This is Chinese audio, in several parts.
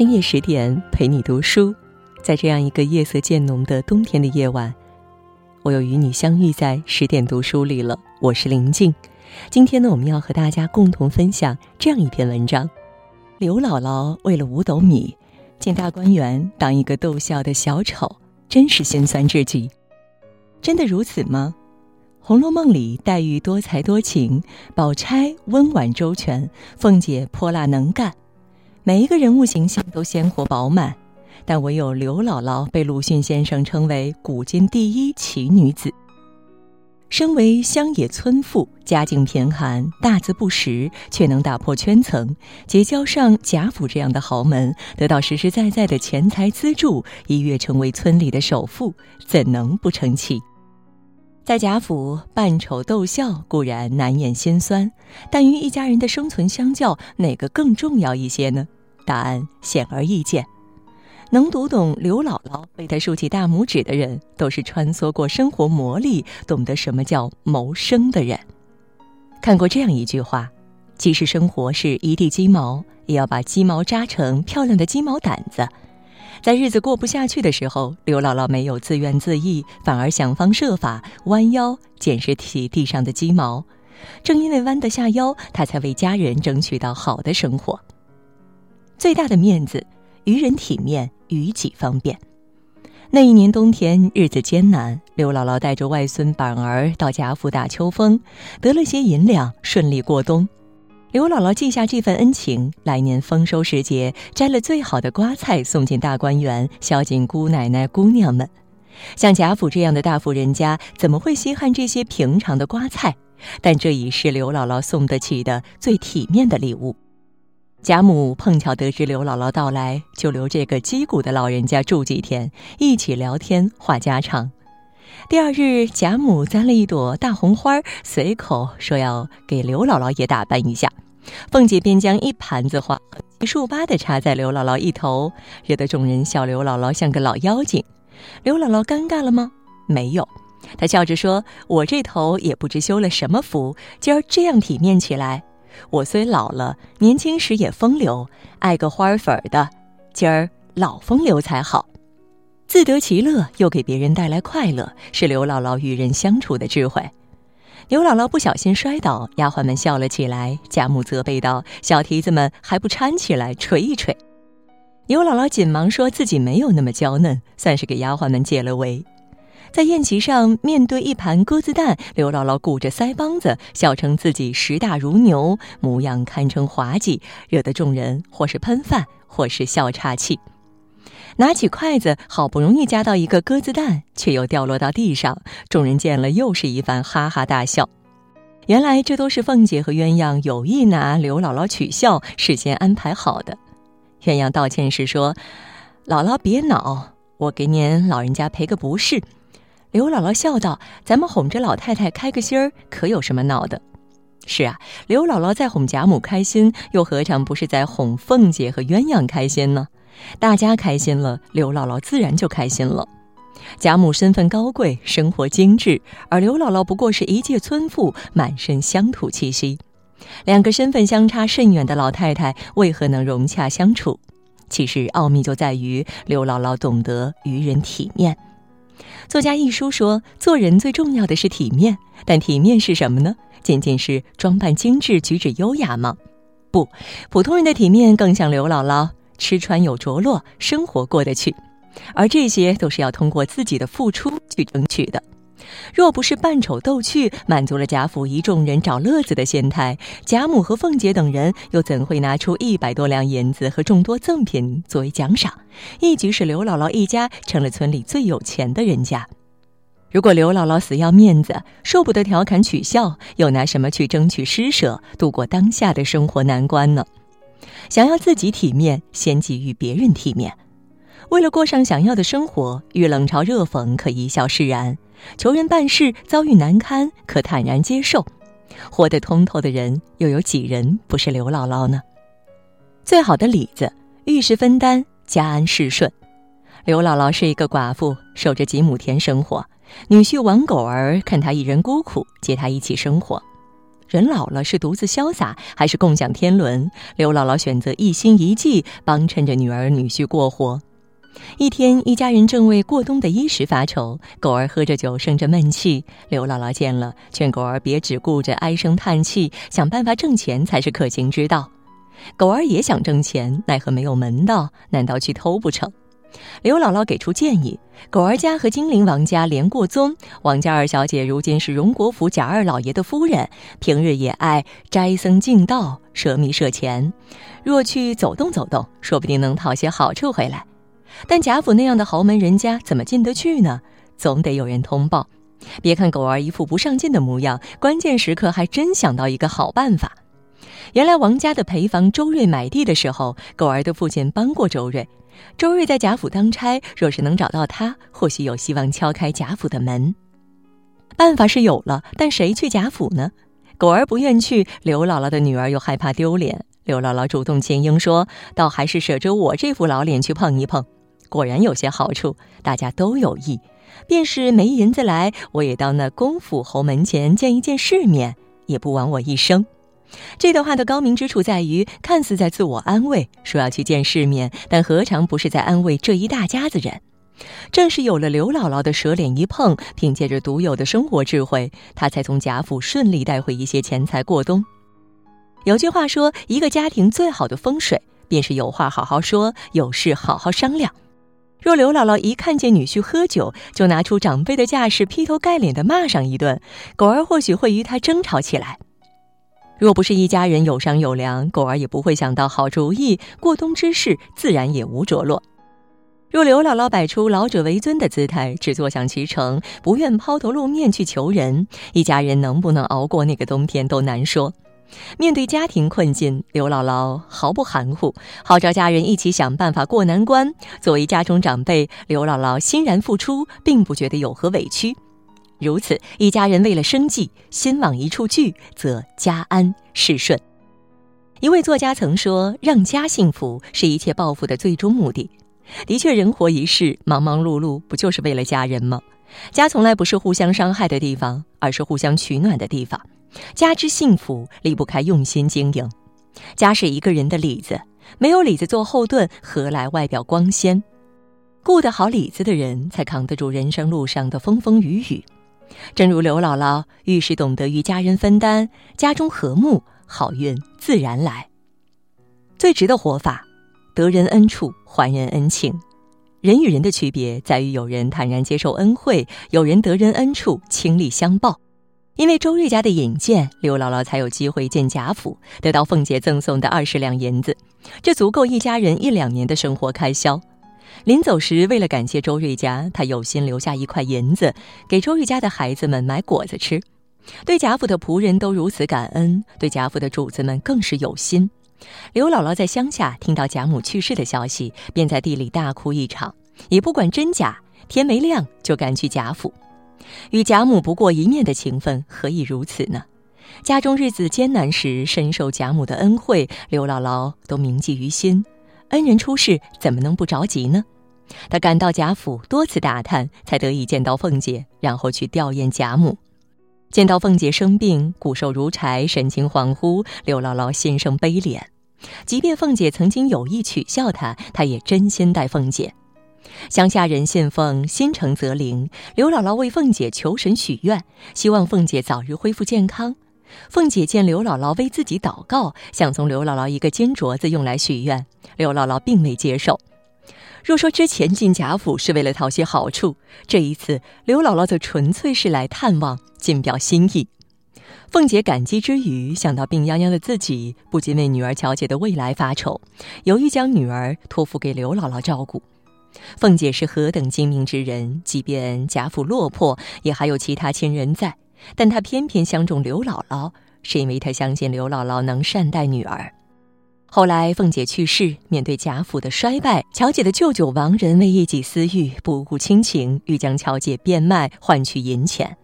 深夜十点陪你读书，在这样一个夜色渐浓的冬天的夜晚，我又与你相遇在十点读书里了。我是林静，今天呢，我们要和大家共同分享这样一篇文章：刘姥姥为了五斗米，进大观园当一个逗笑的小丑，真是心酸至极。真的如此吗？《红楼梦》里，黛玉多才多情，宝钗温婉周全，凤姐泼辣能干，每一个人物形象都鲜活饱满，但唯有刘姥姥被鲁迅先生称为古今第一奇女子。身为乡野村妇，家境贫寒，大字不识，却能打破圈层，结交上贾府这样的豪门，得到实实在在的钱财资助，一跃成为村里的首富，怎能不成奇？在贾府扮丑逗笑固然难掩心酸，但与一家人的生存相较，哪个更重要一些呢？答案显而易见。能读懂刘姥姥为她竖起大拇指的人，都是穿梭过生活磨砺、懂得什么叫谋生的人。看过这样一句话：即使生活是一地鸡毛，也要把鸡毛扎成漂亮的鸡毛掸子。在日子过不下去的时候，刘姥姥没有自怨自艾，反而想方设法弯腰捡拾起地上的鸡毛。正因为弯得下腰，她才为家人争取到好的生活。最大的面子，于人体面，于己方便。那一年冬天，日子艰难，刘姥姥带着外孙板儿到贾府打秋风，得了些银两，顺利过冬。刘姥姥记下这份恩情，来年丰收时节，摘了最好的瓜菜送进大观园，孝敬姑奶奶、姑娘们。像贾府这样的大户人家，怎么会稀罕这些平常的瓜菜？但这已是刘姥姥送得起的最体面的礼物。贾母碰巧得知刘姥姥到来，就留这个击鼓的老人家住几天，一起聊天话家常。第二日，贾母簪了一朵大红花，随口说要给刘姥姥也打扮一下。凤姐便将一盘子花一束八的插在刘姥姥一头，惹得众人笑刘姥姥像个老妖精。刘姥姥尴尬了吗？没有，她笑着说：“我这头也不知修了什么福，今儿这样体面起来。我虽老了，年轻时也风流，爱个花儿粉儿的，今儿老风流才好。自得其乐，又给别人带来快乐，是刘姥姥与人相处的智慧。”刘姥姥不小心摔倒，丫鬟们笑了起来。贾母责备道：“小蹄子们还不搀起来捶一捶。”刘姥姥紧忙说自己没有那么娇嫩，算是给丫鬟们解了围。在宴席上，面对一盘鸽子蛋，刘姥姥鼓着腮帮子，笑称自己石大如牛，模样堪称滑稽，惹得众人或是喷饭，或是笑岔气。拿起筷子，好不容易夹到一个鸽子蛋，却又掉落到地上。众人见了，又是一番哈哈大笑。原来这都是凤姐和鸳鸯有意拿刘姥姥取笑，事先安排好的。鸳鸯道歉时说：“姥姥别恼，我给您老人家赔个不是。”刘姥姥笑道：“咱们哄着老太太开个心儿，可有什么闹的？是啊，刘姥姥在哄贾母开心，又何尝不是在哄凤姐和鸳鸯开心呢？”大家开心了，刘姥姥自然就开心了。贾母身份高贵，生活精致，而刘姥姥不过是一介村妇，满身乡土气息。两个身份相差甚远的老太太，为何能融洽相处？其实奥秘就在于刘姥姥懂得于人体面。作家一书说，做人最重要的是体面，但体面是什么呢？仅仅是装扮精致、举止优雅吗？不，普通人的体面更像刘姥姥。吃穿有着落，生活过得去，而这些都是要通过自己的付出去争取的。若不是扮丑逗趣，满足了贾府一众人找乐子的心态，贾母和凤姐等人又怎会拿出一百多两银子和众多赠品作为奖赏，一举使刘姥姥一家成了村里最有钱的人家？如果刘姥姥死要面子，受不得调侃取笑，又拿什么去争取施舍，度过当下的生活难关呢？想要自己体面，先给予别人体面。为了过上想要的生活，遇冷嘲热讽可一笑释然；求人办事遭遇难堪，可坦然接受。活得通透的人，又有几人不是刘姥姥呢？最好的里子，遇事分担，家安事顺。刘姥姥是一个寡妇，守着几亩田生活。女婿王狗儿看她一人孤苦，接她一起生活。人老了是独自潇洒，还是共享天伦？刘姥姥选择一心一计，帮衬着女儿女婿过活。一天，一家人正为过冬的衣食发愁，狗儿喝着酒，生着闷气。刘姥姥见了，劝狗儿别只顾着唉声叹气，想办法挣钱才是可行之道。狗儿也想挣钱，奈何没有门道，难道去偷不成？刘姥姥给出建议：狗儿家和金陵王家连过宗，王家二小姐如今是荣国府贾二老爷的夫人，平日也爱斋僧敬道、舍米舍钱。若去走动走动，说不定能讨些好处回来。但贾府那样的豪门人家怎么进得去呢？总得有人通报。别看狗儿一副不上进的模样，关键时刻还真想到一个好办法。原来王家的陪房周瑞买地的时候，狗儿的父亲帮过周瑞。周瑞在贾府当差，若是能找到他，或许有希望敲开贾府的门。办法是有了，但谁去贾府呢？狗儿不愿去，刘姥姥的女儿又害怕丢脸。刘姥姥主动牵缨说：“倒还是舍着我这副老脸去碰一碰。”果然有些好处，大家都有意。便是没银子来，我也到那公府侯门前见一见世面，也不枉我一生。这段话的高明之处在于，看似在自我安慰，说要去见世面，但何尝不是在安慰这一大家子人？正是有了刘姥姥的舌脸一碰，凭借着独有的生活智慧，她才从贾府顺利带回一些钱财过冬。有句话说，一个家庭最好的风水，便是有话好好说，有事好好商量。若刘姥姥一看见女婿喝酒，就拿出长辈的架势，劈头盖脸的骂上一顿，狗儿或许会与他争吵起来。若不是一家人有商有量，狗儿也不会想到好主意，过冬之事自然也无着落。若刘姥姥摆出老者为尊的姿态，只坐享其成，不愿抛头露面去求人，一家人能不能熬过那个冬天都难说。面对家庭困境，刘姥姥毫不含糊，号召家人一起想办法过难关。作为家中长辈，刘姥姥欣然付出，并不觉得有何委屈。如此一家人为了生计，心往一处聚，则家安事顺。一位作家曾说：“让家幸福是一切报复的最终目的。”的确，人活一世，忙忙碌碌，不就是为了家人吗？家从来不是互相伤害的地方，而是互相取暖的地方。家之幸福离不开用心经营，家是一个人的里子，没有里子做后盾，何来外表光鲜？顾得好里子的人，才扛得住人生路上的风风雨雨。正如刘姥姥遇事懂得与家人分担，家中和睦，好运自然来。最直的活法，得人恩处还人恩情。人与人的区别在于，有人坦然接受恩惠，有人得人恩处倾力相报。因为周瑞家的引荐，刘姥姥才有机会见贾府，得到凤姐赠送的二十两银子，这足够一家人一两年的生活开销。临走时，为了感谢周瑞家，她有心留下一块银子，给周瑞家的孩子们买果子吃。对贾府的仆人都如此感恩，对贾府的主子们更是有心。刘姥姥在乡下听到贾母去世的消息，便在地里大哭一场，也不管真假，天没亮就赶去贾府。与贾母不过一面的情分，何以如此呢？家中日子艰难时，深受贾母的恩惠，刘姥姥都铭记于心。恩人出事，怎么能不着急呢？她赶到贾府，多次打探，才得以见到凤姐，然后去吊唁贾母。见到凤姐生病，骨瘦如柴，神情恍惚，刘姥姥心生悲怜。即便凤姐曾经有意取笑她，她也真心待凤姐。乡下人信奉心诚则灵，刘姥姥为凤姐求神许愿，希望凤姐早日恢复健康。凤姐见刘姥姥为自己祷告，想从刘姥姥一个金镯子用来许愿，刘姥姥并未接受。若说之前进贾府是为了讨些好处，这一次刘姥姥则纯粹是来探望，尽表心意。凤姐感激之余，想到病殃殃的自己，不禁为女儿乔姐的未来发愁，犹豫将女儿托付给刘姥姥照顾。凤姐是何等精明之人，即便贾府落魄，也还有其他亲人在。但她偏偏相中刘姥姥，是因为她相信刘姥姥能善待女儿。后来凤姐去世，面对贾府的衰败，乔姐的舅舅王仁为一己私欲，不顾亲情，欲将乔姐变卖换取银钱。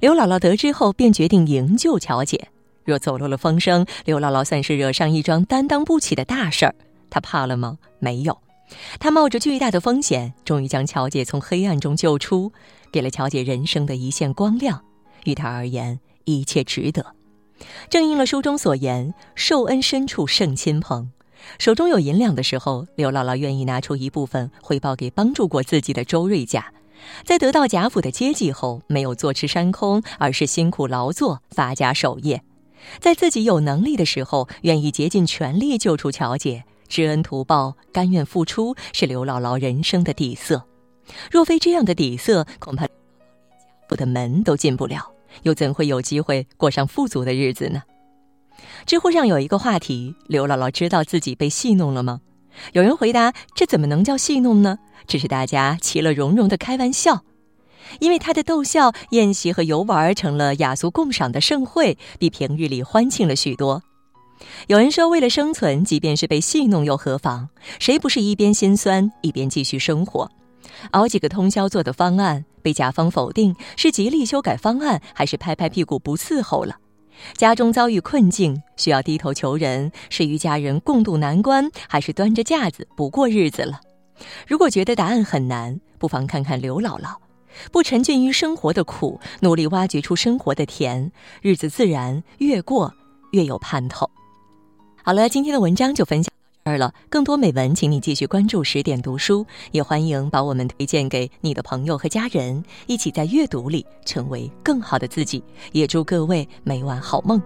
刘姥姥得知后，便决定营救乔姐。若走漏了风声，刘姥姥算是惹上一桩担当不起的大事儿。她怕了吗？没有。他冒着巨大的风险，终于将乔姐从黑暗中救出，给了乔姐人生的一线光亮。于他而言，一切值得。正应了书中所言：“受恩深处胜亲朋。”手中有银两的时候，刘姥姥愿意拿出一部分回报给帮助过自己的周瑞家；在得到贾府的接济后，没有坐吃山空，而是辛苦劳作，发家守业；在自己有能力的时候，愿意竭尽全力救出乔姐，知恩图报，甘愿付出，是刘姥姥人生的底色。若非这样的底色，恐怕贾府的门都进不了，又怎会有机会过上富足的日子呢？知乎上有一个话题：刘姥姥知道自己被戏弄了吗？有人回答：这怎么能叫戏弄呢？只是大家其乐融融的开玩笑。因为她的逗笑，宴席和游玩成了雅俗共赏的盛会，比平日里欢庆了许多。有人说，为了生存，即便是被戏弄又何妨？谁不是一边心酸一边继续生活？熬几个通宵做的方案被甲方否定，是极力修改方案，还是拍拍屁股不伺候了？家中遭遇困境，需要低头求人，是与家人共度难关，还是端着架子不过日子了？如果觉得答案很难，不妨看看刘姥姥，不沉浸于生活的苦，努力挖掘出生活的甜，日子自然越过越有盼头。好了，今天的文章就分享到这儿了。更多美文，请你继续关注十点读书，也欢迎把我们推荐给你的朋友和家人，一起在阅读里成为更好的自己。也祝各位每晚好梦。